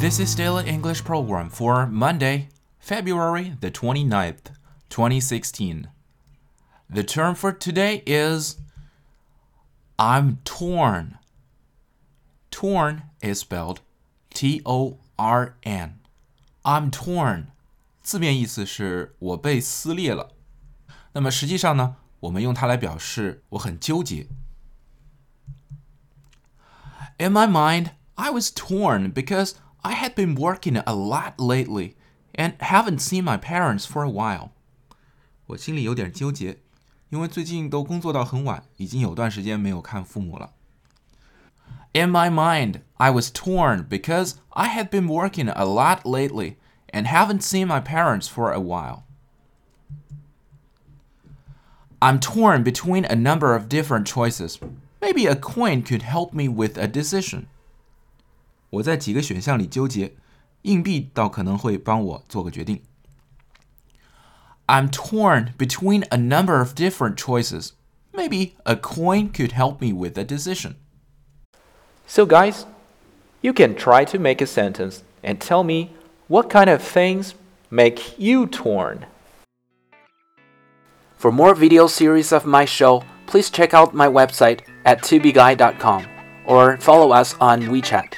This is Daily English Program for Monday, February the 29th, 2016. The term for today is I'm torn. Torn is spelled T O R N. I'm torn 字面意思是我被撕裂了。那么实际上呢，我们用它来表示我很纠结。In my mind, I was torn because I had been working a lot lately and haven't seen my parents for a while. 我心里有点纠结，因为最近都工作到很晚，已经有段时间没有看父母了。In my mind, I was torn because I had been working a lot lately and haven't seen my parents for a while. I'm torn between a number of different choices. Maybe a coin could help me with a decision. 我在几个选项里纠结，硬币倒可能会帮我做个决定。I'm torn between a number of different choices. Maybe a coin could help me with a decision. So, guys, you can try to make a sentence and tell me what kind of things make you torn. For more video series of my show, please check out my website at tubeguy.com or follow us on WeChat.